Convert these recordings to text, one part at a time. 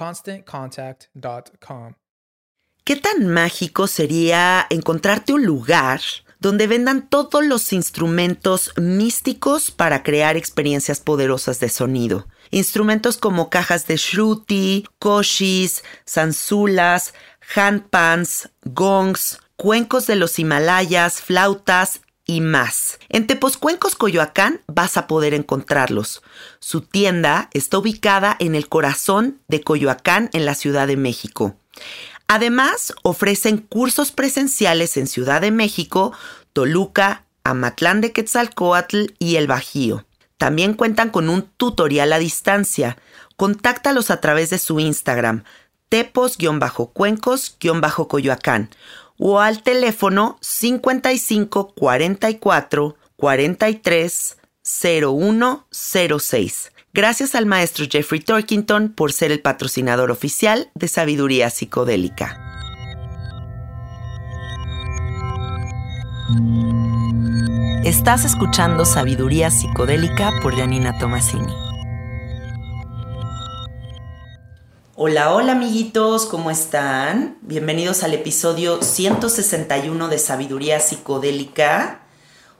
ConstantContact.com. ¿Qué tan mágico sería encontrarte un lugar donde vendan todos los instrumentos místicos para crear experiencias poderosas de sonido? Instrumentos como cajas de shruti, koshis, zanzulas, handpans, gongs, cuencos de los Himalayas, flautas y más. En Tepozcuencos, Coyoacán, vas a poder encontrarlos. Su tienda está ubicada en el corazón de Coyoacán, en la Ciudad de México. Además, ofrecen cursos presenciales en Ciudad de México, Toluca, Amatlán de Quetzalcoatl y El Bajío. También cuentan con un tutorial a distancia. Contáctalos a través de su Instagram, tepos-cuencos-coyoacán o al teléfono 55 44 43 0106. Gracias al maestro Jeffrey Torkington por ser el patrocinador oficial de Sabiduría Psicodélica. Estás escuchando Sabiduría Psicodélica por Janina Tomasini. Hola, hola amiguitos, ¿cómo están? Bienvenidos al episodio 161 de Sabiduría Psicodélica.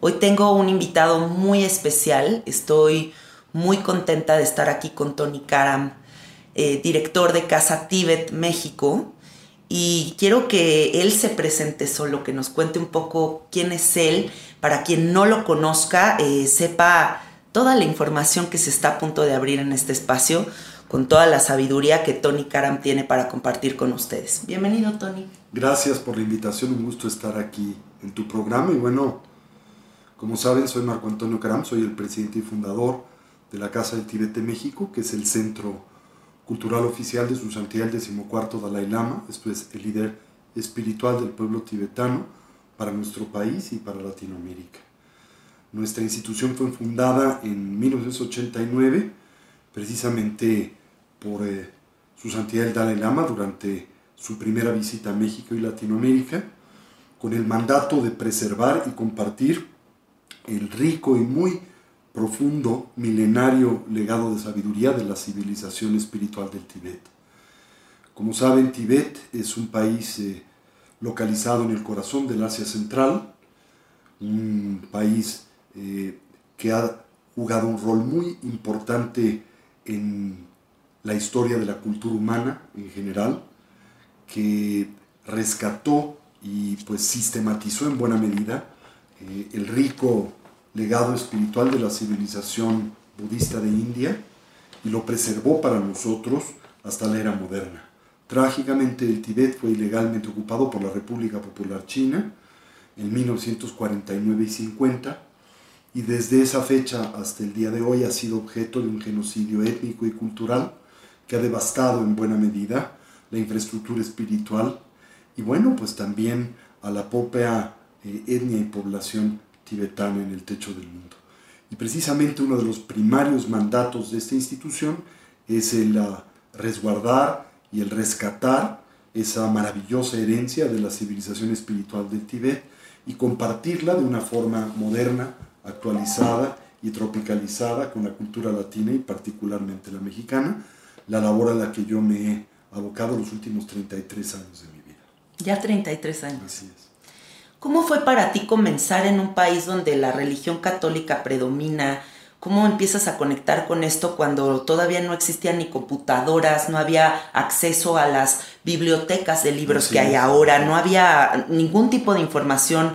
Hoy tengo un invitado muy especial. Estoy muy contenta de estar aquí con Tony Karam, eh, director de Casa Tíbet, México. Y quiero que él se presente solo, que nos cuente un poco quién es él, para quien no lo conozca, eh, sepa toda la información que se está a punto de abrir en este espacio con toda la sabiduría que Tony Karam tiene para compartir con ustedes. Bienvenido, Tony. Gracias por la invitación, un gusto estar aquí en tu programa. Y bueno, como saben, soy Marco Antonio Karam, soy el presidente y fundador de la Casa del Tibet de México, que es el centro cultural oficial de su santidad el decimocuarto Dalai Lama, esto es el líder espiritual del pueblo tibetano para nuestro país y para Latinoamérica. Nuestra institución fue fundada en 1989, precisamente por eh, su santidad el Dalai Lama durante su primera visita a México y Latinoamérica, con el mandato de preservar y compartir el rico y muy profundo, milenario legado de sabiduría de la civilización espiritual del Tíbet. Como saben, Tíbet es un país eh, localizado en el corazón del Asia Central, un país eh, que ha jugado un rol muy importante en la historia de la cultura humana en general, que rescató y pues sistematizó en buena medida eh, el rico legado espiritual de la civilización budista de India y lo preservó para nosotros hasta la era moderna. Trágicamente el Tíbet fue ilegalmente ocupado por la República Popular China en 1949 y 50 y desde esa fecha hasta el día de hoy ha sido objeto de un genocidio étnico y cultural que ha devastado en buena medida la infraestructura espiritual y bueno, pues también a la propia eh, etnia y población tibetana en el techo del mundo. Y precisamente uno de los primarios mandatos de esta institución es el ah, resguardar y el rescatar esa maravillosa herencia de la civilización espiritual del Tíbet y compartirla de una forma moderna, actualizada y tropicalizada con la cultura latina y particularmente la mexicana, la labor a la que yo me he abocado los últimos 33 años de mi vida. Ya 33 años. Así es. ¿Cómo fue para ti comenzar en un país donde la religión católica predomina? ¿Cómo empiezas a conectar con esto cuando todavía no existían ni computadoras, no había acceso a las bibliotecas de libros Así que hay es. ahora, no había ningún tipo de información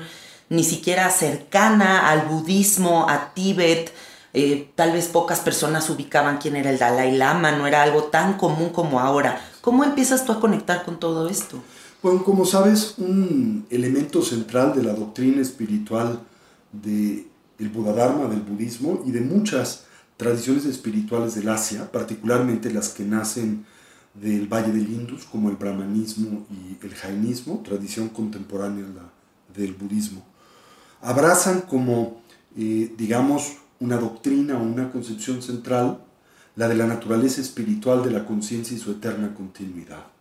ni siquiera cercana al budismo, a Tíbet? Eh, tal vez pocas personas ubicaban quién era el Dalai Lama, no era algo tan común como ahora. ¿Cómo empiezas tú a conectar con todo esto? Bueno, como sabes, un elemento central de la doctrina espiritual del el Buddha-Dharma, del budismo y de muchas tradiciones espirituales del Asia, particularmente las que nacen del Valle del Indus, como el brahmanismo y el jainismo, tradición contemporánea del budismo, abrazan como, eh, digamos, una doctrina o una concepción central, la de la naturaleza espiritual de la conciencia y su eterna continuidad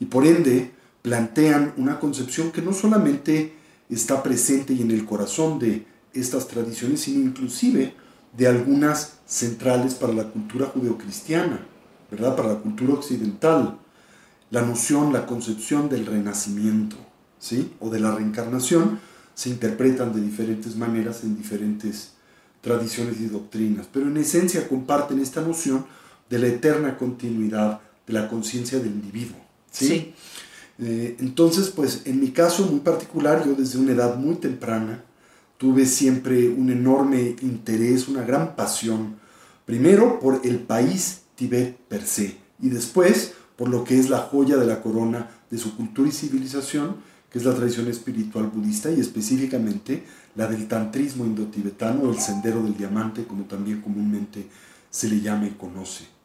y por ende plantean una concepción que no solamente está presente y en el corazón de estas tradiciones, sino inclusive de algunas centrales para la cultura judeocristiana, ¿verdad? Para la cultura occidental. La noción, la concepción del renacimiento, ¿sí? O de la reencarnación se interpretan de diferentes maneras en diferentes tradiciones y doctrinas, pero en esencia comparten esta noción de la eterna continuidad de la conciencia del individuo. ¿sí? Sí. Eh, entonces, pues en mi caso muy particular, yo desde una edad muy temprana tuve siempre un enorme interés, una gran pasión, primero por el país Tibet per se y después por lo que es la joya de la corona de su cultura y civilización, que es la tradición espiritual budista y específicamente la del tantrismo indotibetano o el sendero del diamante, como también comúnmente se le llama y conoce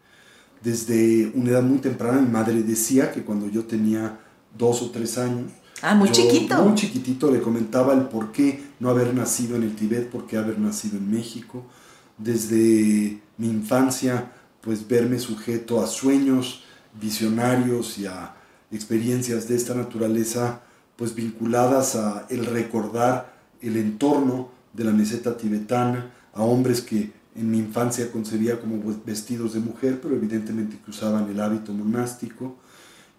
desde una edad muy temprana mi madre decía que cuando yo tenía dos o tres años, Ah, muy yo, chiquito. muy chiquitito le comentaba el por qué no haber nacido en el Tíbet, por qué haber nacido en México. Desde mi infancia, pues verme sujeto a sueños visionarios y a experiencias de esta naturaleza, pues vinculadas a el recordar el entorno de la meseta tibetana, a hombres que en mi infancia concebía como vestidos de mujer, pero evidentemente que usaban el hábito monástico.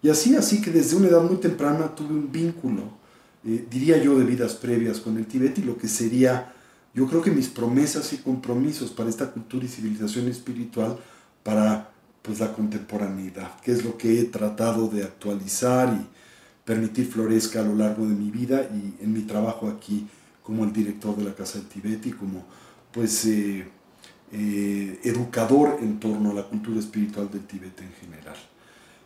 Y así, así que desde una edad muy temprana tuve un vínculo, eh, diría yo, de vidas previas con el Tíbet y lo que sería, yo creo que mis promesas y compromisos para esta cultura y civilización espiritual para pues la contemporaneidad, que es lo que he tratado de actualizar y permitir florezca a lo largo de mi vida y en mi trabajo aquí como el director de la Casa del Tíbet y como pues eh, eh, educador en torno a la cultura espiritual del Tíbet en general.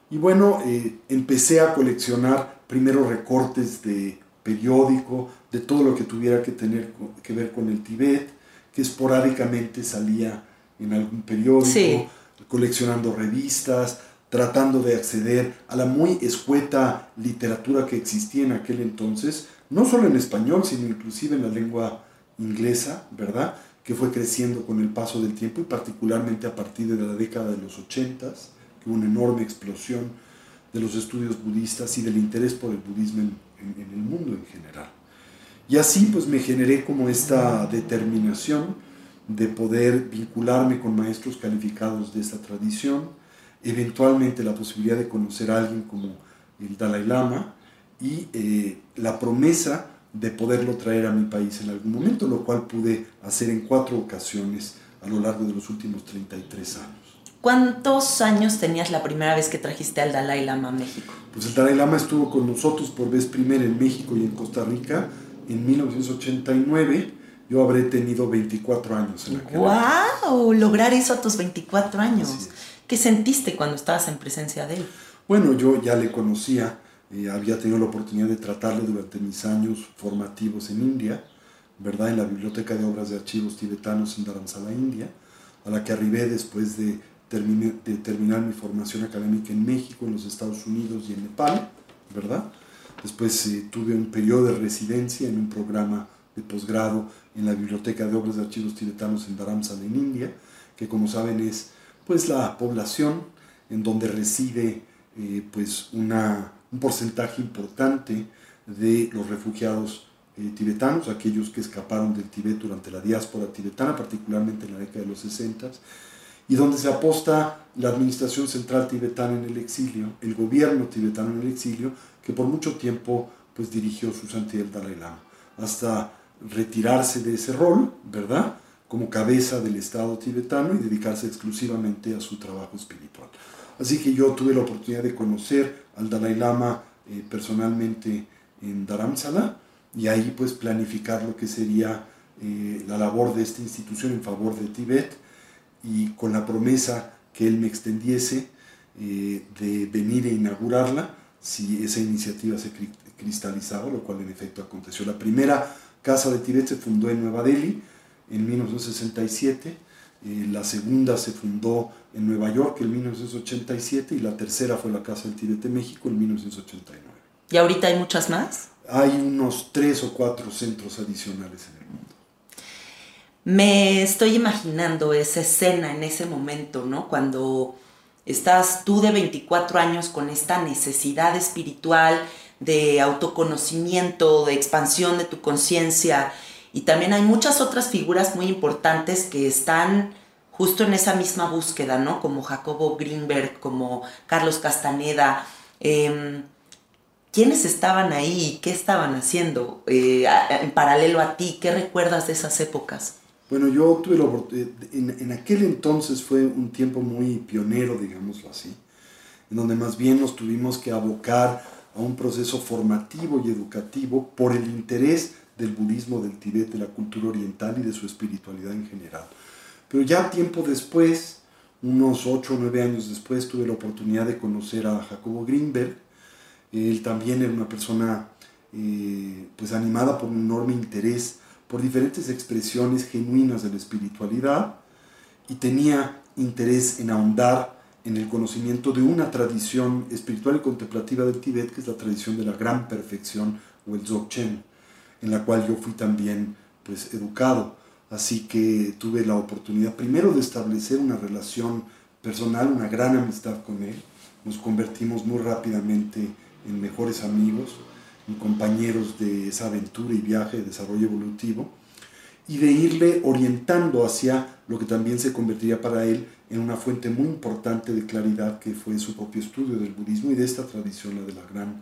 Y bueno, eh, empecé a coleccionar primero recortes de periódico, de todo lo que tuviera que tener que ver con el Tíbet, que esporádicamente salía en algún periódico, Sí. coleccionando revistas, tratando de acceder a la muy escueta literatura que existía en aquel entonces, no solo en español, sino inclusive en la lengua inglesa, ¿verdad? Que fue creciendo con el paso del tiempo y particularmente a partir de la década de los 80, que hubo una enorme explosión de los estudios budistas y del interés por el budismo en, el mundo en general. Y así pues me generé como esta determinación de poder vincularme con maestros calificados de esta tradición, eventualmente la posibilidad de conocer a alguien como el Dalai Lama y eh, la promesa de poderlo traer a mi país en algún momento, lo cual pude hacer en cuatro ocasiones a lo largo de los últimos 33 años. ¿Cuántos años tenías la primera vez que trajiste al Dalai Lama a México? Pues el Dalai Lama estuvo con nosotros por vez primera en México y en Costa Rica en 1989. yo habré tenido 24 años en aquel ¡Wow! Lograr eso a tus 24 años. Es. ¿Qué sentiste cuando estabas en presencia de él? Bueno, yo ya le conocía, eh, había tenido la oportunidad de tratarle durante mis años formativos en India, ¿verdad? En la Biblioteca de Obras de Archivos Tibetanos en Dharamsala, India, a la que arribé después de, terminar mi formación académica en México, en los Estados Unidos y en Nepal, ¿verdad? Después eh, tuve un periodo de residencia en un programa de posgrado en la Biblioteca de Obras de Archivos Tibetanos en Dharamsala, en India, que como saben es pues la población en donde reside eh, pues una, un porcentaje importante de los refugiados eh, tibetanos, aquellos que escaparon del Tibet durante la diáspora tibetana, particularmente en la década de los 60, y donde se aposta la administración central tibetana en el exilio, el gobierno tibetano en el exilio, que por mucho tiempo pues dirigió su santidad el Dalai Lama, hasta retirarse de ese rol, ¿verdad? Como cabeza del Estado tibetano y dedicarse exclusivamente a su trabajo espiritual. Así que yo tuve la oportunidad de conocer al Dalai Lama eh, personalmente en Dharamsala y ahí pues planificar lo que sería eh, la labor de esta institución en favor de Tíbet y con la promesa que él me extendiese eh, de venir e inaugurarla si esa iniciativa se cri- cristalizaba, lo cual en efecto aconteció. La primera casa de Tíbet se fundó en Nueva Delhi en 1967, eh, la segunda se fundó en Nueva York en 1987 y la tercera fue la Casa del Tíbet de México en 1989. ¿Y ahorita hay muchas más? Hay unos tres o cuatro centros adicionales en el mundo. Me estoy imaginando esa escena en ese momento, ¿no? Cuando estás tú de 24 años con esta necesidad espiritual de autoconocimiento, de expansión de tu conciencia. Y también hay muchas otras figuras muy importantes que están justo en esa misma búsqueda, ¿no? Como Jacobo Greenberg, como Carlos Castaneda. Em, ¿Quiénes estaban ahí? ¿Qué estaban haciendo eh, en paralelo a ti? ¿Qué recuerdas de esas épocas? Bueno, yo tuve la oportunidad, en, en aquel entonces fue un tiempo muy pionero, digámoslo así, en donde más bien nos tuvimos que abocar a un proceso formativo y educativo por el interés del budismo del Tibet, de la cultura oriental y de su espiritualidad en general. Pero ya tiempo después, unos 8 o 9 años después, tuve la oportunidad de conocer a Jacobo Greenberg. Él también era una persona eh, pues animada por un enorme interés por diferentes expresiones genuinas de la espiritualidad y tenía interés en ahondar en el conocimiento de una tradición espiritual y contemplativa del Tíbet, que es la tradición de la gran perfección o el Dzogchen, en la cual yo fui también pues educado. Así que tuve la oportunidad primero de establecer una relación personal, una gran amistad con él. Nos convertimos muy rápidamente en mejores amigos, en compañeros de esa aventura y viaje de desarrollo evolutivo y de irle orientando hacia lo que también se convertiría para él en una fuente muy importante de claridad que fue su propio estudio del budismo y de esta tradición, la de la gran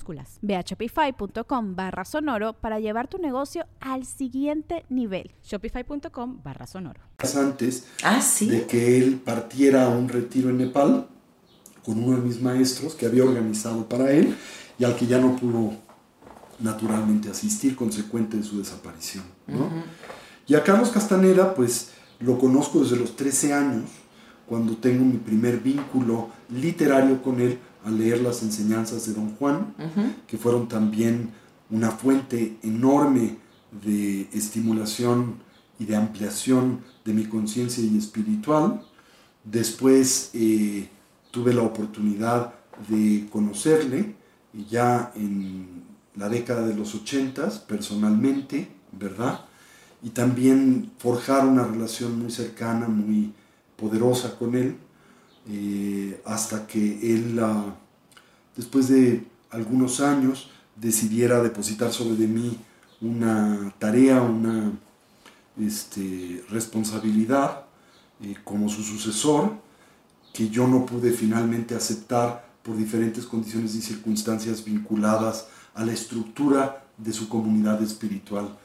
Ve a shopify.com barra sonoro para llevar tu negocio al siguiente nivel. Shopify.com barra sonoro. antes Ah, sí. de que él partiera a un retiro en Nepal con uno de mis maestros que había organizado para él y al que ya no pudo naturalmente asistir consecuente de su desaparición. ¿no? Y a Carlos Castaneda pues lo conozco desde los 13 años cuando tengo mi primer vínculo literario con él al leer las enseñanzas de Don Juan, que fueron también una fuente enorme de estimulación y de ampliación de mi conciencia y espiritual. Después eh, tuve la oportunidad de conocerle ya en la década de los ochentas personalmente, ¿verdad? Y también forjar una relación muy cercana, muy poderosa con él, eh, hasta que él, ah, después de algunos años, decidiera depositar sobre de mí una tarea, una este, responsabilidad eh, como su sucesor, que yo no pude finalmente aceptar por diferentes condiciones y circunstancias vinculadas a la estructura de su comunidad espiritual,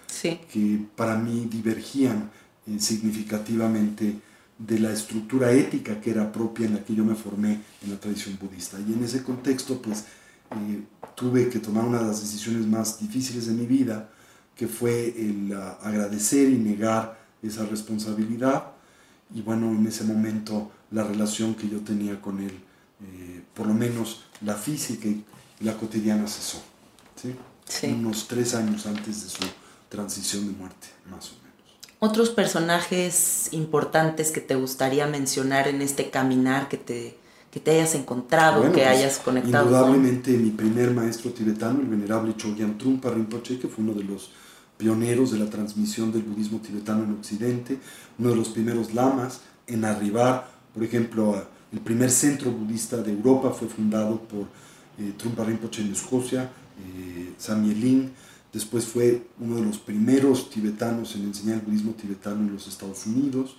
que para mí divergían eh, significativamente de la estructura ética que era propia en la que yo me formé en la tradición budista. Y en ese contexto, pues, eh, tuve que tomar una de las decisiones más difíciles de mi vida, que fue el ah, agradecer y negar esa responsabilidad. Y bueno, en ese momento la relación que yo tenía con él, eh, por lo menos la física y la cotidiana cesó. ¿sí? Unos tres años antes de su transición de muerte, más o menos. ¿Otros personajes importantes que te gustaría mencionar en este caminar que te, que te hayas encontrado, que pues, hayas conectado? Indudablemente mi primer maestro tibetano, el venerable Chogyam Trungpa Rinpoche, que fue uno de los pioneros de la transmisión del budismo tibetano en Occidente, uno de los primeros lamas en arribar, por ejemplo, el primer centro budista de Europa fue fundado por eh, Trungpa Rinpoche en Escocia, eh, Samye después fue uno de los primeros tibetanos en enseñar el budismo tibetano en los Estados Unidos,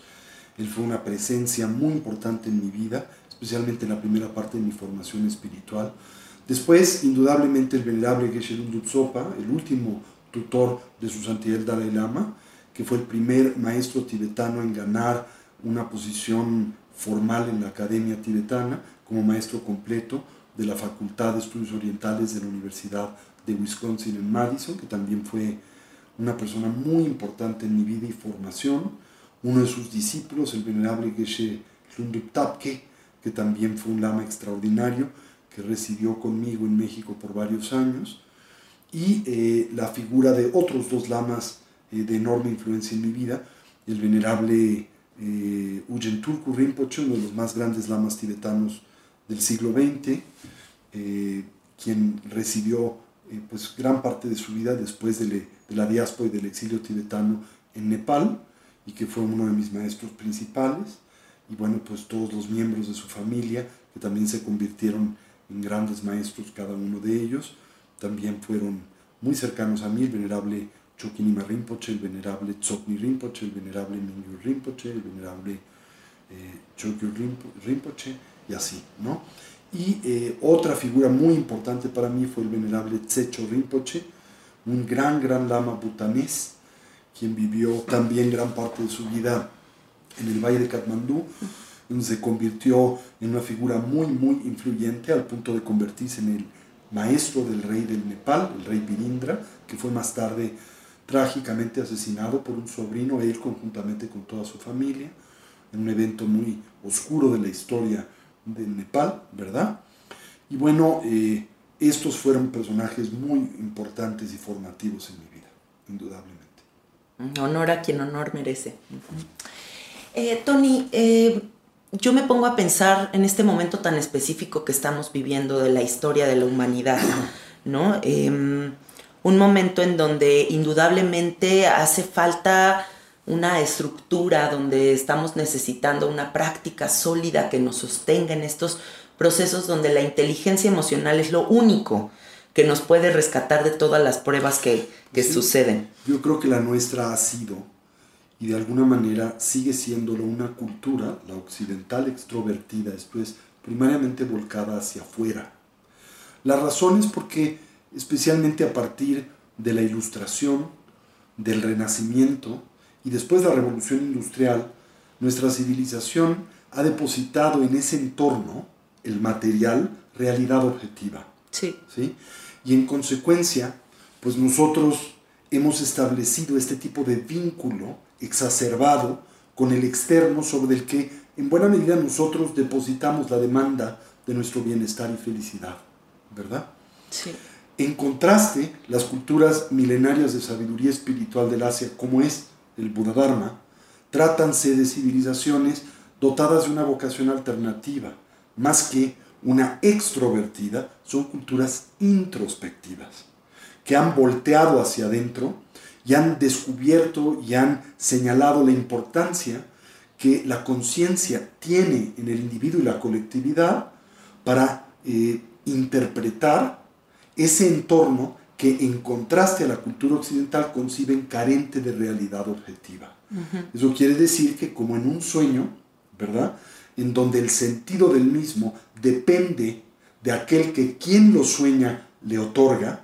él fue una presencia muy importante en mi vida, especialmente en la primera parte de mi formación espiritual. Después, indudablemente, el venerable Geshe Lungdu el último tutor de su santidad el Dalai Lama, que fue el primer maestro tibetano en ganar una posición formal en la Academia Tibetana como maestro completo de la Facultad de Estudios Orientales de la Universidad de Wisconsin en Madison, que también fue una persona muy importante en mi vida y formación. Uno de sus discípulos, el venerable Geshe Lunduk Tapke, que también fue un lama extraordinario, que residió conmigo en México por varios años y eh, la figura de otros dos lamas eh, de enorme influencia en mi vida, el venerable eh, Uyen Turku Rinpoche, uno de los más grandes lamas tibetanos del siglo XX, eh, quien recibió pues, gran parte de su vida después de, de, la diáspora y del exilio tibetano en Nepal, y que fue uno de mis maestros principales, y bueno, pues todos los miembros de su familia, que también se convirtieron en grandes maestros cada uno de ellos, también fueron muy cercanos a mí, el venerable Chokinima Rinpoche, el venerable Tsokni Rinpoche, el venerable Mingyur Rinpoche, el venerable eh, Rinpoche, y así, ¿no? Y eh, otra figura muy importante para mí fue el venerable Tsecho Rinpoche, un gran, gran lama butanés, quien vivió también gran parte de su vida en el Valle de Katmandú, donde se convirtió en una figura muy, muy influyente al punto de convertirse en el maestro del rey del Nepal, el rey Virindra, que fue más tarde trágicamente asesinado por un sobrino, él conjuntamente con toda su familia, en un evento muy oscuro de la historia del Nepal, ¿verdad? Y bueno, eh, estos fueron personajes muy importantes y formativos en mi vida, indudablemente. Honor a quien honor merece. Eh, Tony, eh, yo me pongo a pensar en este momento tan específico que estamos viviendo de la historia de la humanidad, ¿no? Em, un momento en donde indudablemente hace falta una estructura, donde estamos necesitando una práctica sólida que nos sostenga en estos procesos donde la inteligencia emocional es lo único que nos puede rescatar de todas las pruebas que, suceden. Yo creo que la nuestra ha sido y de alguna manera sigue siéndolo una cultura, la occidental extrovertida, esto es, primariamente volcada hacia afuera. La razón es porque, especialmente a partir de la ilustración, del renacimiento y después de la revolución industrial, nuestra civilización ha depositado en ese entorno, el material, realidad objetiva. Sí. ¿sí? Y en consecuencia, pues nosotros hemos establecido este tipo de vínculo exacerbado con el externo sobre el que en buena medida nosotros depositamos la demanda de nuestro bienestar y felicidad, ¿verdad? Sí. En contraste, las culturas milenarias de sabiduría espiritual del Asia, como es el Buda Dharma, trátanse de civilizaciones dotadas de una vocación alternativa, más que una extrovertida, son culturas introspectivas, que han volteado hacia adentro y han descubierto y han señalado la importancia que la conciencia tiene en el individuo y la colectividad para eh, interpretar ese entorno que en contraste a la cultura occidental conciben carente de realidad objetiva. Eso quiere decir que como en un sueño, ¿verdad? En donde el sentido del mismo depende de aquel que quien lo sueña le otorga,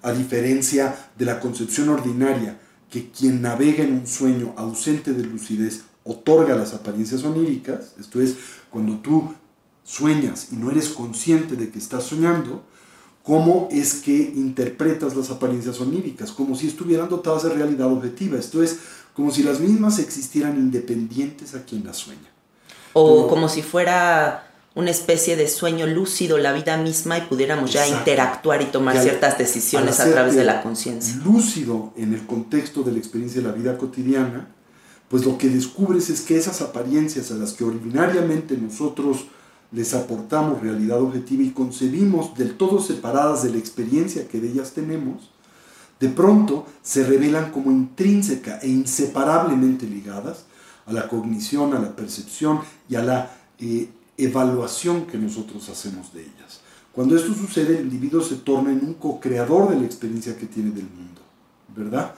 a diferencia de la concepción ordinaria que quien navega en un sueño ausente de lucidez otorga las apariencias oníricas, esto es, cuando tú sueñas y no eres consciente de que estás soñando, cómo es que interpretas las apariencias oníricas, como si estuvieran dotadas de realidad objetiva, esto es, como si las mismas existieran independientes a quien las sueña. O como si fuera una especie de sueño lúcido la vida misma y pudiéramos ya interactuar y tomar ciertas decisiones a través de la conciencia. Lúcido en el contexto de la experiencia de la vida cotidiana, pues lo que descubres es que esas apariencias a las que ordinariamente nosotros les aportamos realidad objetiva y concebimos del todo separadas de la experiencia que de ellas tenemos, de pronto se revelan como intrínseca e inseparablemente ligadas a la cognición, a la percepción y a la eh, evaluación que nosotros hacemos de ellas. Cuando esto sucede, el individuo se torna en un co-creador de la experiencia que tiene del mundo, ¿verdad?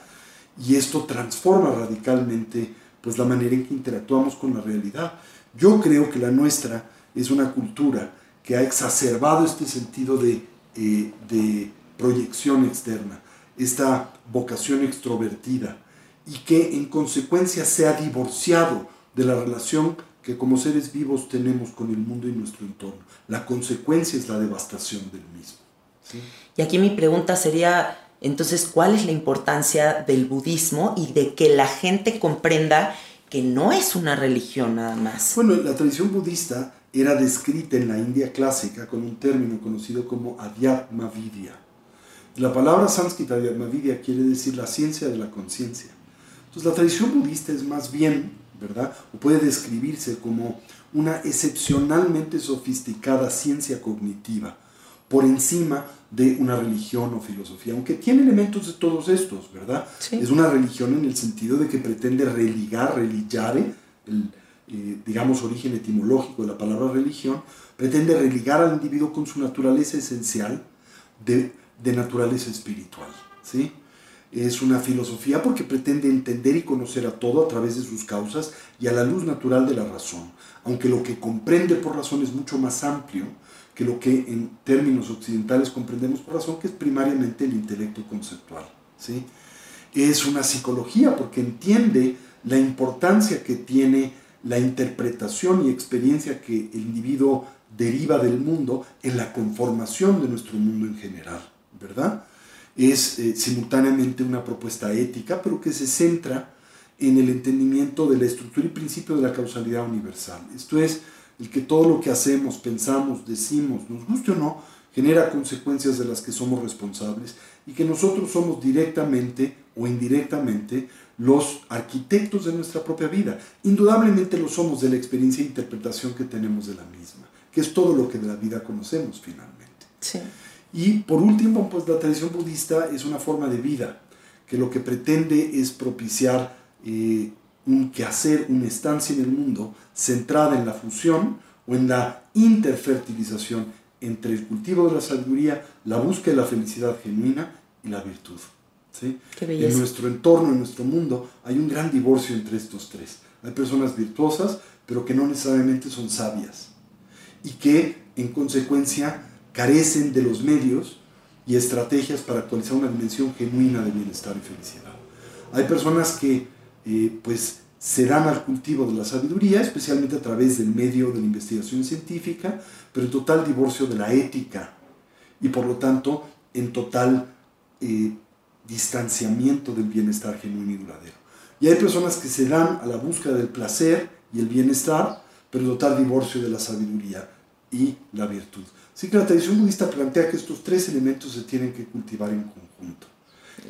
Y esto transforma radicalmente pues la manera en que interactuamos con la realidad. Yo creo que la nuestra es una cultura que ha exacerbado este sentido de, eh, de proyección externa, esta vocación extrovertida, y que en consecuencia se ha divorciado de la relación que como seres vivos tenemos con el mundo y nuestro entorno. La consecuencia es la devastación del mismo. Y aquí mi pregunta sería, entonces, ¿cuál es la importancia del budismo y de que la gente comprenda que no es una religión nada más? Bueno, la tradición budista era descrita en la India clásica con un término conocido como Adhyatma Vidya. La palabra sánscrita Adhyatma Vidya quiere decir la ciencia de la conciencia. Entonces, la tradición budista es más bien, ¿verdad? O puede describirse como una excepcionalmente sofisticada ciencia cognitiva por encima de una religión o filosofía, aunque tiene elementos de todos estos, ¿verdad? Es una religión en el sentido de que pretende religar, religare, el, eh, digamos, origen etimológico de la palabra religión, pretende religar al individuo con su naturaleza esencial de, de naturaleza espiritual, ¿sí? Es una filosofía porque pretende entender y conocer a todo a través de sus causas y a la luz natural de la razón, aunque lo que comprende por razón es mucho más amplio que lo que en términos occidentales comprendemos por razón, que es primariamente el intelecto conceptual. ¿sí? Es una psicología porque entiende la importancia que tiene la interpretación y experiencia que el individuo deriva del mundo en la conformación de nuestro mundo en general, ¿verdad? Es eh, simultáneamente una propuesta ética, pero que se centra en el entendimiento de la estructura y principio de la causalidad universal. Esto es, el que todo lo que hacemos, pensamos, decimos, nos guste o no, genera consecuencias de las que somos responsables y que nosotros somos directamente o indirectamente los arquitectos de nuestra propia vida. Indudablemente lo somos de la experiencia e interpretación que tenemos de la misma, que es todo lo que de la vida conocemos finalmente. Sí. Y por último, pues la tradición budista es una forma de vida que lo que pretende es propiciar eh, un quehacer, una estancia en el mundo centrada en la fusión o en la interfertilización entre el cultivo de la sabiduría, la búsqueda de la felicidad genuina y la virtud. ¿Sí? En nuestro entorno, en nuestro mundo, hay un gran divorcio entre estos tres. Hay personas virtuosas, pero que no necesariamente son sabias y que, en consecuencia, carecen de los medios y estrategias para actualizar una dimensión genuina de bienestar y felicidad. Hay personas que eh, pues se dan al cultivo de la sabiduría, especialmente a través del medio de la investigación científica, pero en total divorcio de la ética y por lo tanto en total eh, distanciamiento del bienestar genuino y duradero. Y hay personas que se dan a la búsqueda del placer y el bienestar, pero total divorcio de la sabiduría y la virtud. Así que la tradición budista plantea que estos tres elementos se tienen que cultivar en conjunto.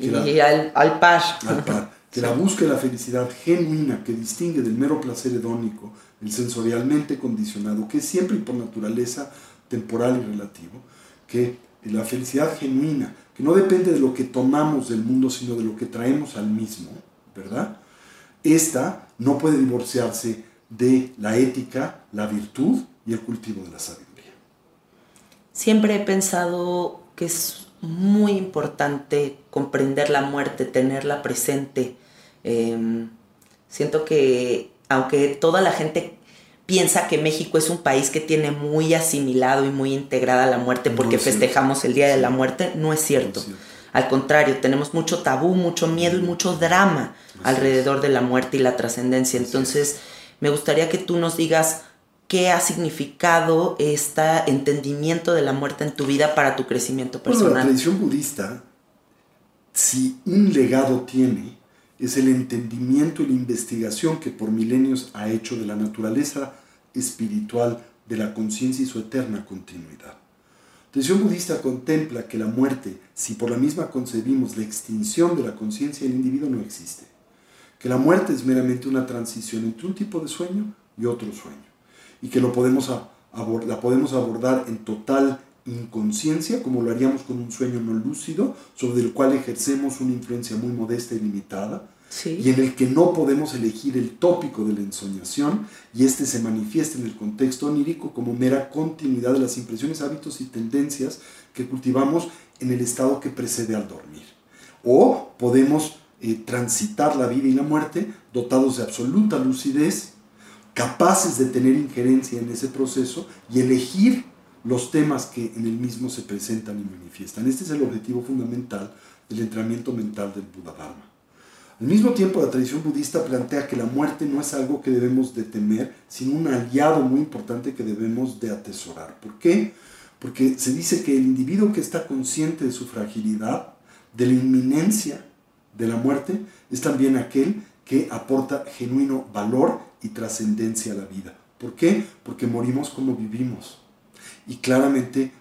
Y al, al par. Al par que la búsqueda de la felicidad genuina que distingue del mero placer hedónico, el sensorialmente condicionado, que es siempre y por naturaleza temporal y relativo, que la felicidad genuina, que no depende de lo que tomamos del mundo, sino de lo que traemos al mismo, ¿verdad? Esta no puede divorciarse de la ética, la virtud y el cultivo de la sabiduría. Siempre he pensado que es muy importante comprender la muerte, tenerla presente. Em, siento que aunque toda la gente piensa que México es un país que tiene muy asimilado y muy integrada la muerte porque festejamos el Día de la Muerte, no es cierto. Al contrario, tenemos mucho tabú, mucho miedo y mucho drama alrededor de la muerte y la trascendencia. Entonces, me gustaría que tú nos digas qué ha significado este entendimiento de la muerte en tu vida para tu crecimiento personal. Bueno, la tradición budista, si un legado tiene, es el entendimiento y la investigación que por milenios ha hecho de la naturaleza espiritual de la conciencia y su eterna continuidad. La tradición budista contempla que la muerte, si por la misma concebimos la extinción de la conciencia del individuo, no existe. Que la muerte es meramente una transición entre un tipo de sueño y otro sueño. Y que lo podemos la podemos abordar en total inconsciencia, como lo haríamos con un sueño no lúcido, sobre el cual ejercemos una influencia muy modesta y limitada, y en el que no podemos elegir el tópico de la ensoñación, y este se manifiesta en el contexto onírico como mera continuidad de las impresiones, hábitos y tendencias que cultivamos en el estado que precede al dormir. O podemos eh, transitar la vida y la muerte dotados de absoluta lucidez, capaces de tener injerencia en ese proceso y elegir los temas que en el mismo se presentan y manifiestan. Este es el objetivo fundamental del entrenamiento mental del Buda Dharma. Al mismo tiempo, la tradición budista plantea que la muerte no es algo que debemos de temer, sino un aliado muy importante que debemos de atesorar. ¿Por qué? Porque se dice que el individuo que está consciente de su fragilidad, de la inminencia de la muerte, es también aquel que aporta genuino valor y trascendencia a la vida. ¿Por qué? Porque morimos como vivimos y claramente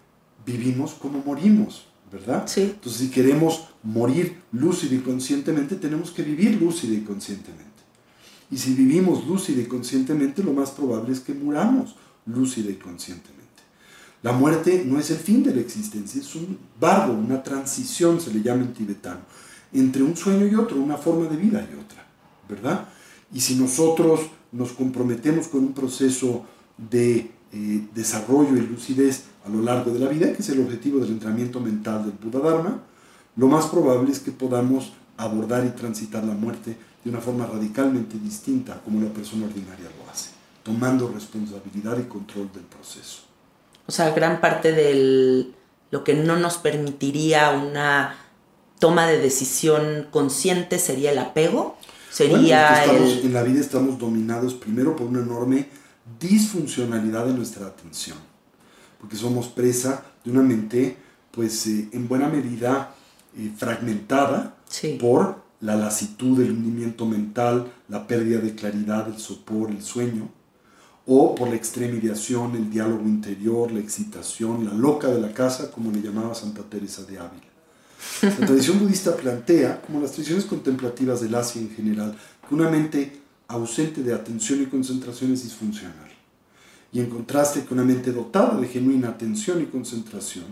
vivimos como morimos, ¿verdad? Sí. Entonces, si queremos morir lúcido y conscientemente, tenemos que vivir lúcido y conscientemente. Y si vivimos lúcido y conscientemente, lo más probable es que muramos lúcido y conscientemente. La muerte no es el fin de la existencia, es un bardo, una transición, se le llama en tibetano, entre un sueño y otro, una forma de vida y otra, ¿verdad? Y si nosotros nos comprometemos con un proceso de eh, desarrollo y lucidez a lo largo de la vida, que es el objetivo del entrenamiento mental del Buda Dharma, lo más probable es que podamos abordar y transitar la muerte de una forma radicalmente distinta como la persona ordinaria lo hace, tomando responsabilidad y control del proceso. O sea, gran parte de lo que no nos permitiría una toma de decisión consciente sería el apego, sería En la vida estamos dominados primero por una enorme disfuncionalidad de nuestra atención, porque somos presa de una mente, pues eh, en buena medida eh, fragmentada por la lasitud, el hundimiento mental, la pérdida de claridad, el sopor, el sueño, o por la extremidación, el diálogo interior, la excitación, la loca de la casa, como le llamaba Santa Teresa de Ávila. La tradición budista plantea, como las tradiciones contemplativas del Asia en general, que una mente ausente de atención y concentración es disfuncional. Y en contraste con una mente dotada de genuina atención y concentración,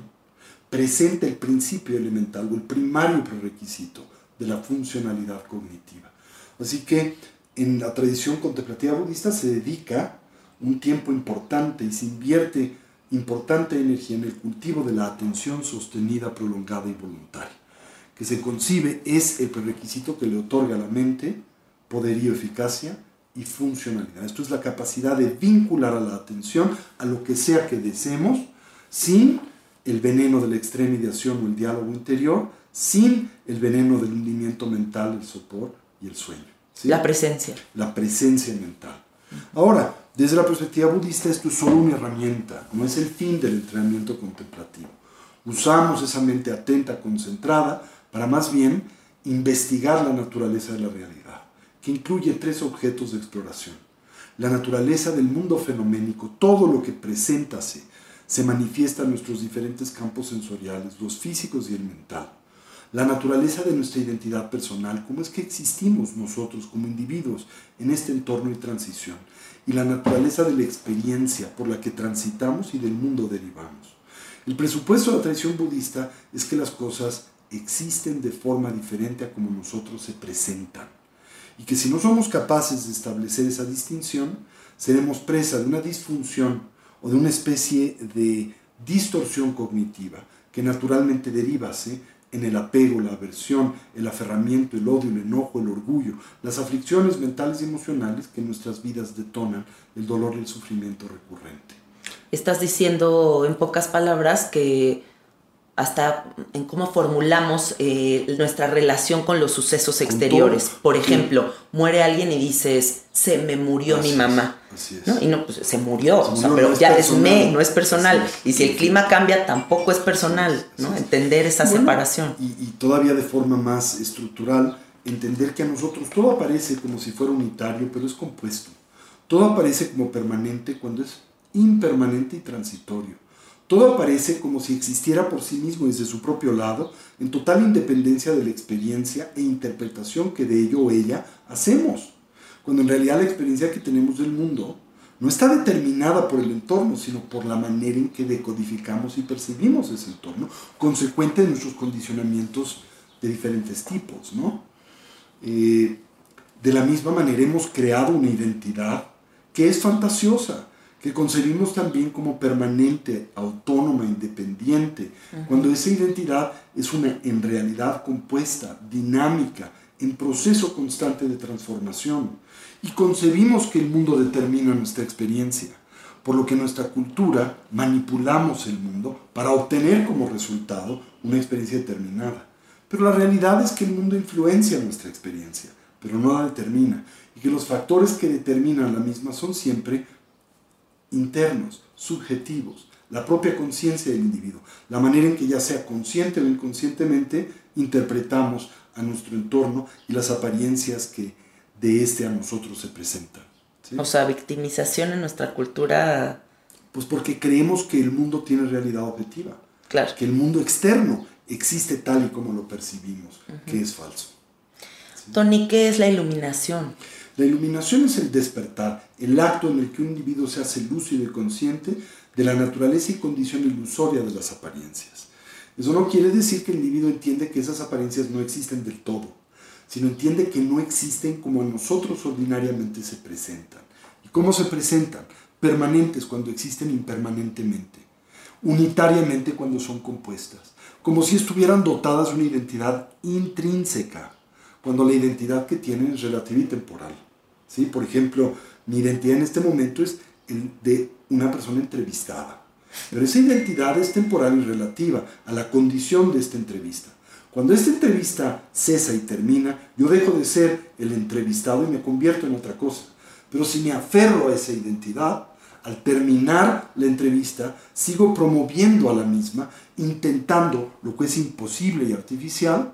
presenta el principio elemental o el primario prerequisito de la funcionalidad cognitiva. Así que en la tradición contemplativa budista se dedica un tiempo importante y se invierte importante energía en el cultivo de la atención sostenida, prolongada y voluntaria, que se concibe es el prerequisito que le otorga a la mente poderío, eficacia y funcionalidad. Esto es la capacidad de vincular a la atención a lo que sea que deseemos sin el veneno de la extremidación o el diálogo interior, sin el veneno del hundimiento mental, el sopor y el sueño. La presencia. La presencia mental. Ahora, desde la perspectiva budista esto es solo una herramienta, no es el fin del entrenamiento contemplativo. Usamos esa mente atenta, concentrada, para más bien investigar la naturaleza de la realidad incluye tres objetos de exploración. La naturaleza del mundo fenoménico, todo lo que presenta se manifiesta en nuestros diferentes campos sensoriales, los físicos y el mental. la naturaleza de nuestra identidad personal, cómo es que existimos nosotros como individuos en este entorno y transición, y la naturaleza de la experiencia por la que transitamos y del mundo derivamos. El presupuesto de la tradición budista es que las cosas existen de forma diferente a como nosotros se presentan, y que si no somos capaces de establecer esa distinción, seremos presa de una disfunción o de una especie de distorsión cognitiva que naturalmente derivase en el apego, la aversión, el aferramiento, el odio, el enojo, el orgullo, las aflicciones mentales y emocionales que en nuestras vidas detonan el dolor y el sufrimiento recurrente. Estás diciendo en pocas palabras que hasta en cómo formulamos eh, nuestra relación con los sucesos exteriores. Por ejemplo, muere alguien y dices, se me murió mi mamá. Así es. Y no, pues se murió, pero ya es me, no es personal. Y si el clima cambia, tampoco es personal, ¿no? Entender esa separación. Y, y, todavía de forma más estructural, entender que a nosotros todo aparece como si fuera unitario, pero es compuesto. Todo aparece como permanente cuando es impermanente y transitorio todo aparece como si existiera por sí mismo desde su propio lado, en total independencia de la experiencia e interpretación que de ello o ella hacemos, cuando en realidad la experiencia que tenemos del mundo no está determinada por el entorno, sino por la manera en que decodificamos y percibimos ese entorno, consecuente de nuestros condicionamientos de diferentes tipos. ¿no? Eh, de la misma manera hemos creado una identidad que es fantasiosa, que concebimos también como permanente, autónoma, independiente, cuando esa identidad es una en realidad compuesta, dinámica, en proceso constante de transformación. Y concebimos que el mundo determina nuestra experiencia, por lo que nuestra cultura manipulamos el mundo para obtener como resultado una experiencia determinada. Pero la realidad es que el mundo influencia nuestra experiencia, pero no la determina, y que los factores que determinan la misma son siempre internos, subjetivos, la propia conciencia del individuo, la manera en que ya sea consciente o inconscientemente interpretamos a nuestro entorno y las apariencias que de este a nosotros se presentan. O sea, victimización en nuestra cultura. Pues porque creemos que el mundo tiene realidad objetiva. Claro. Que el mundo externo existe tal y como lo percibimos, que es falso. Tony, ¿qué es la iluminación? La iluminación es el despertar, el acto en el que un individuo se hace lúcido y consciente de la naturaleza y condición ilusoria de las apariencias. Eso no quiere decir que el individuo entiende que esas apariencias no existen del todo, sino entiende que no existen como a nosotros ordinariamente se presentan. ¿Y cómo se presentan? Permanentes cuando existen impermanentemente, unitariamente cuando son compuestas, como si estuvieran dotadas de una identidad intrínseca, cuando la identidad que tienen es relativa y temporal. ¿Sí? Por ejemplo, mi identidad en este momento es el de una persona entrevistada. Pero esa identidad es temporal y relativa a la condición de esta entrevista. Cuando esta entrevista cesa y termina, yo dejo de ser el entrevistado y me convierto en otra cosa. Pero si me aferro a esa identidad, al terminar la entrevista, sigo promoviendo a la misma, intentando lo que es imposible y artificial,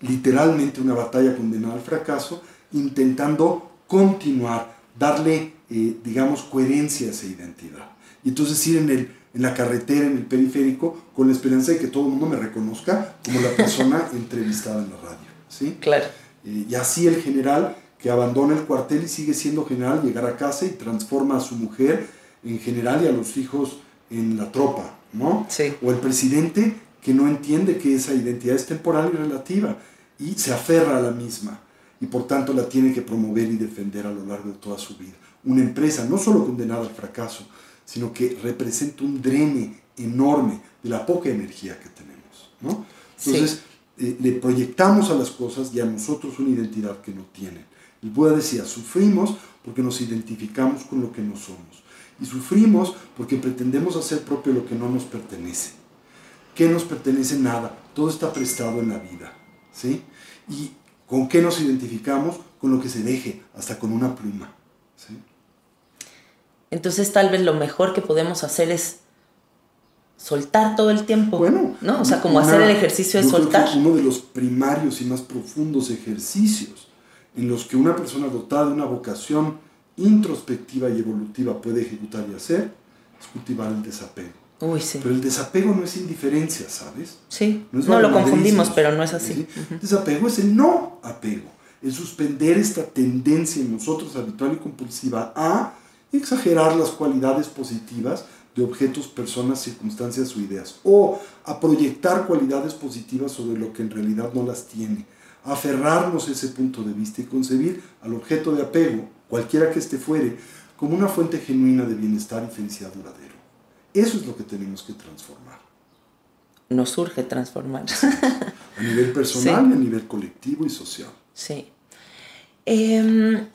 literalmente una batalla condenada al fracaso, intentando continuar, darle, eh, digamos, coherencia a esa identidad. Y entonces ir en, el, en la carretera, en el periférico, con la esperanza de que todo el mundo me reconozca como la persona entrevistada en la radio. ¿sí? Claro. Eh, y así el general que abandona el cuartel y sigue siendo general, llegar a casa y transforma a su mujer en general y a los hijos en la tropa, ¿no? Sí. O el presidente que no entiende que esa identidad es temporal y relativa y se aferra a la misma y por tanto la tiene que promover y defender a lo largo de toda su vida. Una empresa no solo condenada al fracaso, sino que representa un drene enorme de la poca energía que tenemos. ¿no? Entonces, eh, le proyectamos a las cosas y a nosotros una identidad que no tienen. El Buda decía, sufrimos porque nos identificamos con lo que no somos. Y sufrimos porque pretendemos hacer propio lo que no nos pertenece. ¿Qué nos pertenece? Nada. Todo está prestado en la vida. ¿sí? Y ¿Con qué nos identificamos? Con lo que se deje, hasta con una pluma. Entonces tal vez lo mejor que podemos hacer es soltar todo el tiempo. Bueno, ¿no? O sea, como hacer el ejercicio de soltar. uno de los primarios y más profundos ejercicios en los que una persona dotada de una vocación introspectiva y evolutiva puede ejecutar y hacer es cultivar el desapego. Uy, sí. Pero el desapego no es indiferencia, ¿sabes? Sí, No lo confundimos, pero no es así. ¿sí? Desapego es el no apego, el suspender esta tendencia en nosotros habitual y compulsiva a exagerar las cualidades positivas de objetos, personas, circunstancias o ideas, o a proyectar cualidades positivas sobre lo que en realidad no las tiene, a aferrarnos a ese punto de vista y concebir al objeto de apego, cualquiera que éste fuere, como una fuente genuina de bienestar y felicidad duradero. Eso es lo que tenemos que transformar. Nos surge transformar. A nivel personal a nivel colectivo y social. Sí. Em,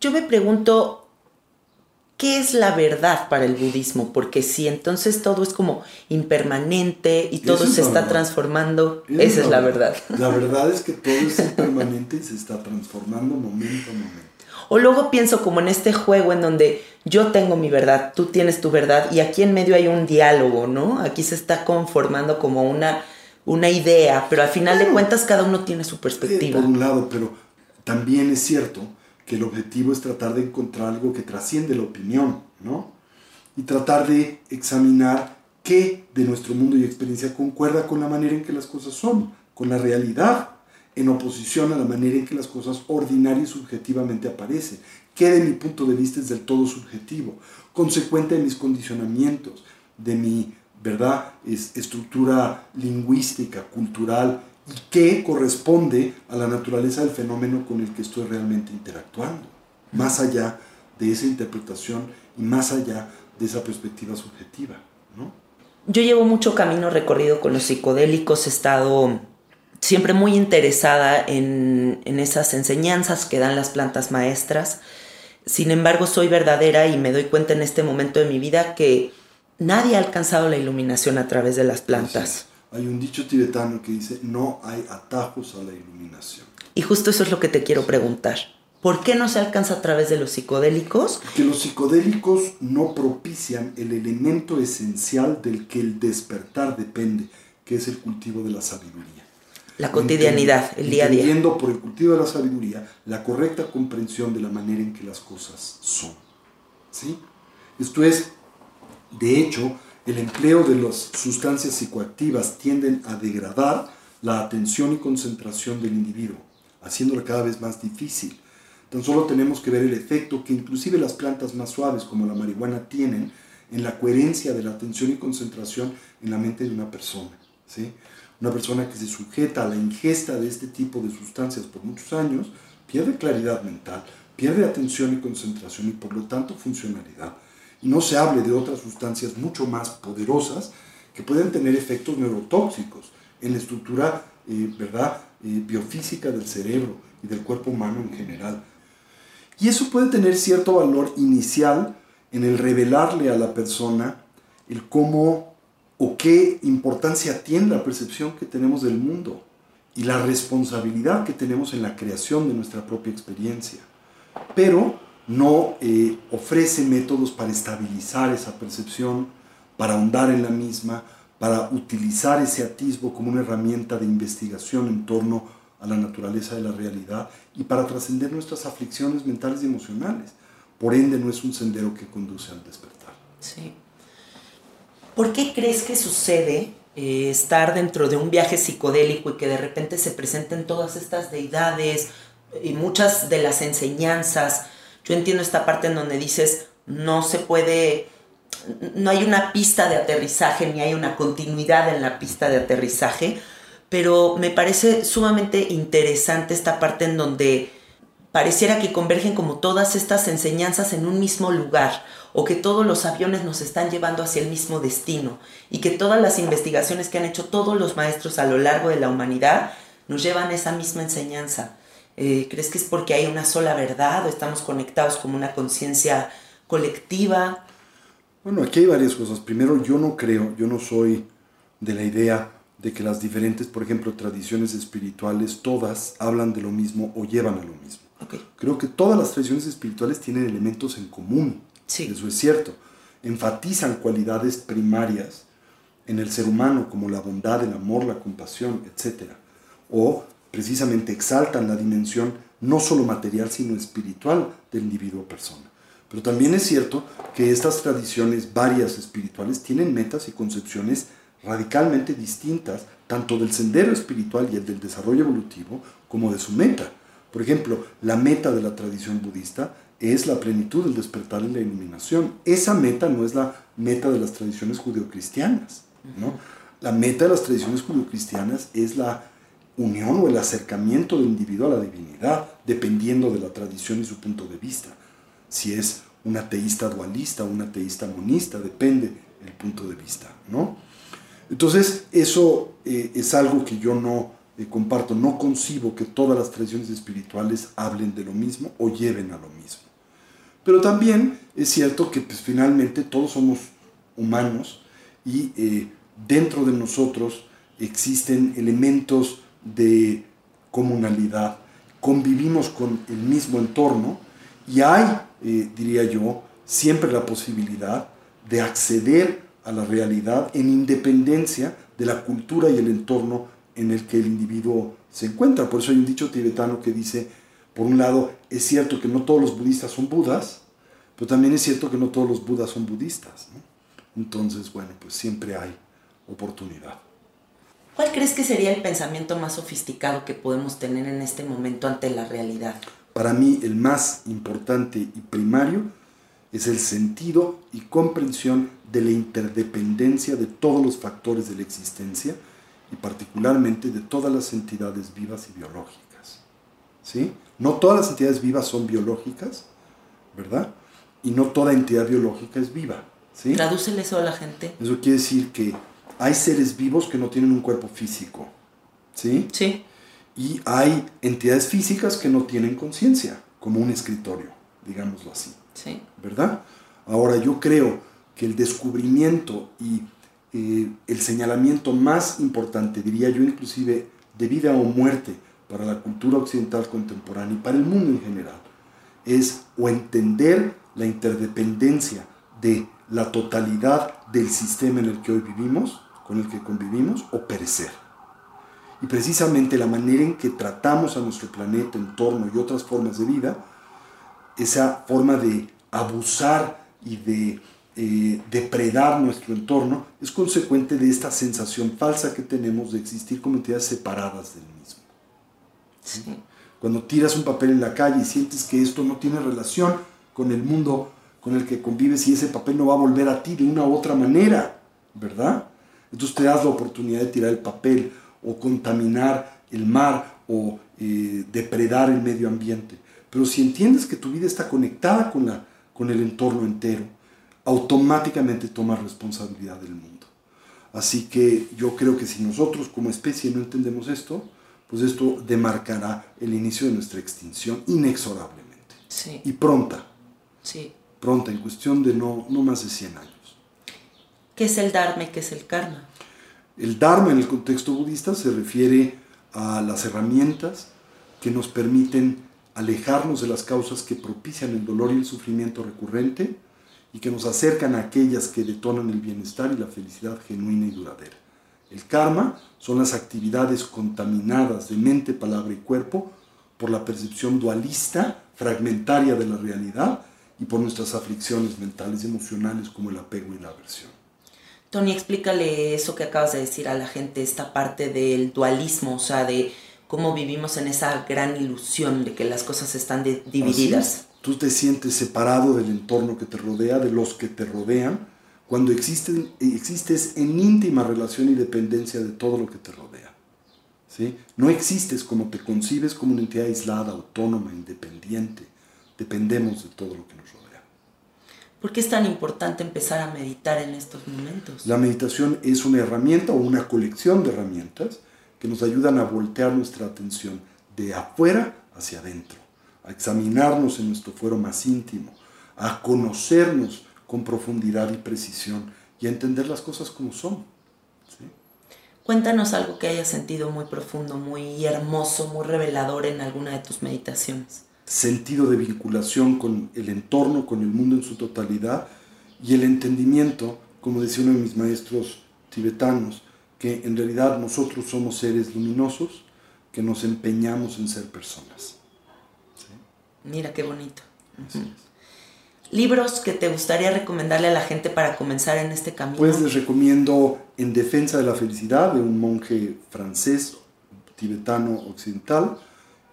yo me pregunto, ¿qué es la verdad para el budismo? Porque si entonces todo es como impermanente y todo se está verdad. transformando, esa es la verdad. La verdad es que todo es impermanente y se está transformando momento a momento. O luego pienso como en este juego en donde yo tengo mi verdad, tú tienes tu verdad y aquí en medio hay un diálogo, ¿no? Aquí se está conformando como una, una idea, pero al final de cuentas cada uno tiene su Eh, perspectiva. por un lado, pero también es cierto que el objetivo es tratar de encontrar algo que trasciende la opinión, ¿no? Y tratar de examinar qué de nuestro mundo y experiencia concuerda con la manera en que las cosas son, con la realidad, en oposición a la manera en que las cosas ordinaria y subjetivamente aparecen. ¿Qué de mi punto de vista es del todo subjetivo? Consecuente de mis condicionamientos, de mi ¿verdad? Es estructura lingüística, cultural, y que corresponde a la naturaleza del fenómeno con el que estoy realmente interactuando, más allá de esa interpretación y más allá de esa perspectiva subjetiva. ¿no? Yo llevo mucho camino recorrido con los psicodélicos, he estado siempre muy interesada en, en esas enseñanzas que dan las plantas maestras. Sin embargo, soy verdadera y me doy cuenta en este momento de mi vida que nadie ha alcanzado la iluminación a través de las plantas. Hay un dicho tibetano que dice, no hay atajos a la iluminación. Y justo eso es lo que te quiero preguntar. ¿Por qué no se alcanza a través de los psicodélicos? Que los psicodélicos no propician el elemento esencial del que el despertar depende, que es el cultivo de la sabiduría. La cotidianidad, el día a día. Entendiendo por el cultivo de la sabiduría la correcta comprensión de la manera en que las cosas son. ¿Sí? Esto es, de hecho, el empleo de las sustancias psicoactivas tienden a degradar la atención y concentración del individuo, haciéndola cada vez más difícil. Tan solo tenemos que ver el efecto que inclusive las plantas más suaves como la marihuana tienen en la coherencia de la atención y concentración en la mente de una persona. ¿sí? Una persona que se sujeta a la ingesta de este tipo de sustancias por muchos años pierde claridad mental, pierde atención y concentración y por lo tanto funcionalidad. Y no se hable de otras sustancias mucho más poderosas que pueden tener efectos neurotóxicos en la estructura eh, ¿verdad? Eh, biofísica del cerebro y del cuerpo humano en general. Y eso puede tener cierto valor inicial en el revelarle a la persona el cómo o qué importancia tiene la percepción que tenemos del mundo y la responsabilidad que tenemos en la creación de nuestra propia experiencia. Pero no eh, ofrece métodos para estabilizar esa percepción, para ahondar en la misma, para utilizar ese atisbo como una herramienta de investigación en torno a la naturaleza de la realidad y para trascender nuestras aflicciones mentales y emocionales. Por ende, no es un sendero que conduce al despertar. Sí. ¿Por qué crees que sucede eh, estar dentro de un viaje psicodélico y que de repente se presenten todas estas deidades y muchas de las enseñanzas? Yo entiendo esta parte en donde dices, no se puede, no hay una pista de aterrizaje ni hay una continuidad en la pista de aterrizaje, pero me parece sumamente interesante esta parte en donde pareciera que convergen como todas estas enseñanzas en un mismo lugar o que todos los aviones nos están llevando hacia el mismo destino y que todas las investigaciones que han hecho todos los maestros a lo largo de la humanidad nos llevan a esa misma enseñanza. Eh, ¿Crees que es porque hay una sola verdad o estamos conectados como una conciencia colectiva? Bueno, aquí hay varias cosas. Primero, yo no creo, yo no soy de la idea de que las diferentes, por ejemplo, tradiciones espirituales, todas hablan de lo mismo o llevan a lo mismo. Okay. Creo que todas las tradiciones espirituales tienen elementos en común. Eso es cierto. Enfatizan cualidades primarias en el ser humano como la bondad, el amor, la compasión, etc. O precisamente exaltan la dimensión no solo material, sino espiritual del individuo persona. Pero también es cierto que estas tradiciones varias espirituales tienen metas y concepciones radicalmente distintas, tanto del sendero espiritual y el del desarrollo evolutivo, como de su meta. Por ejemplo, la meta de la tradición budista es la plenitud, el despertar y la iluminación. Esa meta no es la meta de las tradiciones judeocristianas. ¿no? La meta de las tradiciones judeocristianas es la unión o el acercamiento del individuo a la divinidad, dependiendo de la tradición y su punto de vista. Si es un ateísta dualista o un ateísta monista, depende el punto de vista. ¿no? Entonces, eso eh, es algo que yo no eh, comparto, no concibo que todas las tradiciones espirituales hablen de lo mismo o lleven a lo mismo. Pero también es cierto que pues, finalmente todos somos humanos y eh, dentro de nosotros existen elementos de comunalidad, convivimos con el mismo entorno y hay, diría yo, siempre la posibilidad de acceder a la realidad en independencia de la cultura y el entorno en el que el individuo se encuentra. Por eso hay un dicho tibetano que dice, por un lado, es cierto que no todos los budistas son budas, pero también es cierto que no todos los budas son budistas. Entonces, bueno, pues siempre hay oportunidad. ¿Cuál crees que sería el pensamiento más sofisticado que podemos tener en este momento ante la realidad? Para mí, el más importante y primario es el sentido y comprensión de la interdependencia de todos los factores de la existencia y particularmente de todas las entidades vivas y biológicas. ¿Sí? No todas las entidades vivas son biológicas, ¿verdad? Y no toda entidad biológica es viva. ¿sí? Tradúcele eso a la gente. Eso quiere decir que hay seres vivos que no tienen un cuerpo físico. ¿Sí? Sí. Y hay entidades físicas que no tienen conciencia, como un escritorio, digámoslo así. Sí. ¿Verdad? Ahora yo creo que el descubrimiento y eh, el señalamiento más importante, diría yo inclusive, de vida o muerte para la cultura occidental contemporánea y para el mundo en general, es o entender la interdependencia de la totalidad del sistema en el que hoy vivimos, con el que convivimos, o perecer. Y precisamente la manera en que tratamos a nuestro planeta, entorno y otras formas de vida, esa forma de abusar y de eh, depredar nuestro entorno es consecuente de esta sensación falsa que tenemos de existir como entidades separadas del mismo. Cuando tiras un papel en la calle y sientes que esto no tiene relación con el mundo con el que convives y ese papel no va a volver a ti de una u otra manera, ¿verdad? Entonces te das la oportunidad de tirar el papel o contaminar el mar o eh, depredar el medio ambiente. Pero si entiendes que tu vida está conectada con, la, con el entorno entero, automáticamente tomas responsabilidad del mundo. Así que yo creo que si nosotros como especie no entendemos esto, pues esto demarcará el inicio de nuestra extinción inexorablemente. Sí. Y pronta. Sí. Pronta, en cuestión de no, no más de 100 años. ¿Qué es el Dharma y qué es el Karma? El Dharma en el contexto budista se refiere a las herramientas que nos permiten alejarnos de las causas que propician el dolor y el sufrimiento recurrente y que nos acercan a aquellas que detonan el bienestar y la felicidad genuina y duradera. El karma son las actividades contaminadas de mente, palabra y cuerpo por la percepción dualista, fragmentaria de la realidad y por nuestras aflicciones mentales y emocionales como el apego y la aversión. Tony, explícale eso que acabas de decir a la gente, esta parte del dualismo, o sea, de cómo vivimos en esa gran ilusión de que las cosas están divididas. Tú te sientes separado del entorno que te rodea, de los que te rodean, cuando existen, existes en íntima relación y dependencia de todo lo que te rodea. ¿sí? No existes como te concibes como una entidad aislada, autónoma, independiente. Dependemos de todo lo que nos rodea. ¿Por qué es tan importante empezar a meditar en estos momentos? La meditación es una herramienta o una colección de herramientas que nos ayudan a voltear nuestra atención de afuera hacia adentro, a examinarnos en nuestro fuero más íntimo, a conocernos con profundidad y precisión y a entender las cosas como son. Cuéntanos algo que hayas sentido muy profundo, muy hermoso, muy revelador en alguna de tus meditaciones. Sentido de vinculación con el entorno, con el mundo en su totalidad y el entendimiento, como decía uno de mis maestros tibetanos, que en realidad nosotros somos seres luminosos que nos empeñamos en ser personas. Mira qué bonito. Libros que te gustaría recomendarle a la gente para comenzar en este camino. Pues les recomiendo En Defensa de la Felicidad de un monje francés tibetano occidental,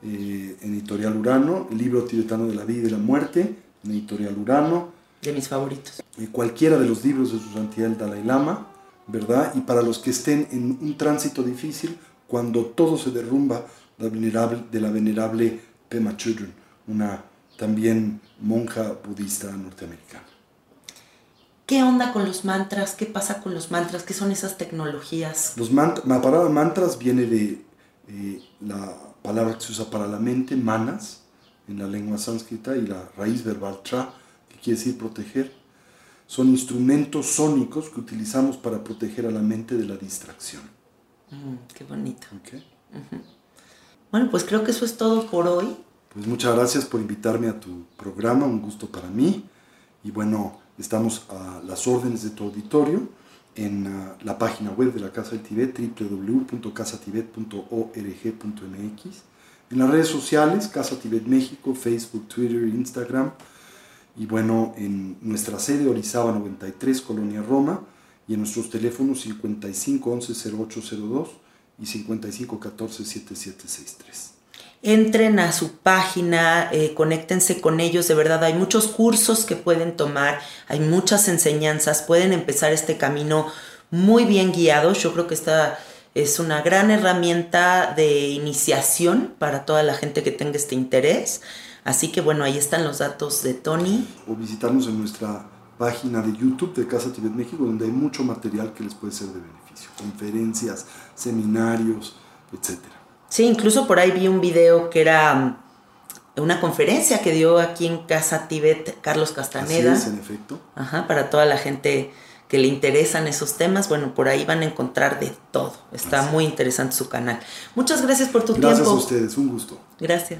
eh, en editorial Urano, el libro tibetano de la vida y de la muerte, en editorial Urano. De mis favoritos. Eh, cualquiera de los libros de su santidad el Dalai Lama, ¿verdad? Y para los que estén en un tránsito difícil, cuando todo se derrumba, la venerable, de la venerable Pema Chodron, una también monja budista norteamericana. ¿Qué onda con los mantras? ¿Qué pasa con los mantras? ¿Qué son esas tecnologías? Los la palabra mantras viene de eh, la palabra que se usa para la mente, manas, en la lengua sánscrita, y la raíz verbal tra, que quiere decir proteger. Son instrumentos sónicos que utilizamos para proteger a la mente de la distracción. Mm, qué bonito. ¿Okay? Bueno, pues creo que eso es todo por hoy. Pues muchas gracias por invitarme a tu programa, un gusto para mí. Y bueno, estamos a las órdenes de tu auditorio en uh, la página web de la Casa del Tibet, www.casatibet.org.mx, en las redes sociales, Casa Tibet México, Facebook, Twitter, Instagram, y bueno, en nuestra sede Orizaba 93, Colonia Roma, y en nuestros teléfonos 55 11 0802 y 55 14 7763 entren a su página, eh, conéctense con ellos, de verdad hay muchos cursos que pueden tomar, hay muchas enseñanzas, pueden empezar este camino muy bien guiados, yo creo que esta es una gran herramienta de iniciación para toda la gente que tenga este interés, así que bueno, ahí están los datos de Tony. O visitarnos en nuestra página de YouTube de Casa Tibet México, donde hay mucho material que les puede ser de beneficio, conferencias, seminarios, etcétera. Sí, incluso por ahí vi un video que era mm, una conferencia que dio aquí en Casa Tibet Carlos Castaneda. Así es, en efecto. Ajá, para toda la gente que le interesan esos temas, bueno, por ahí van a encontrar de todo. Está Así. muy interesante su canal. Muchas gracias por tu Gracias tiempo. a ustedes, un gusto. Gracias.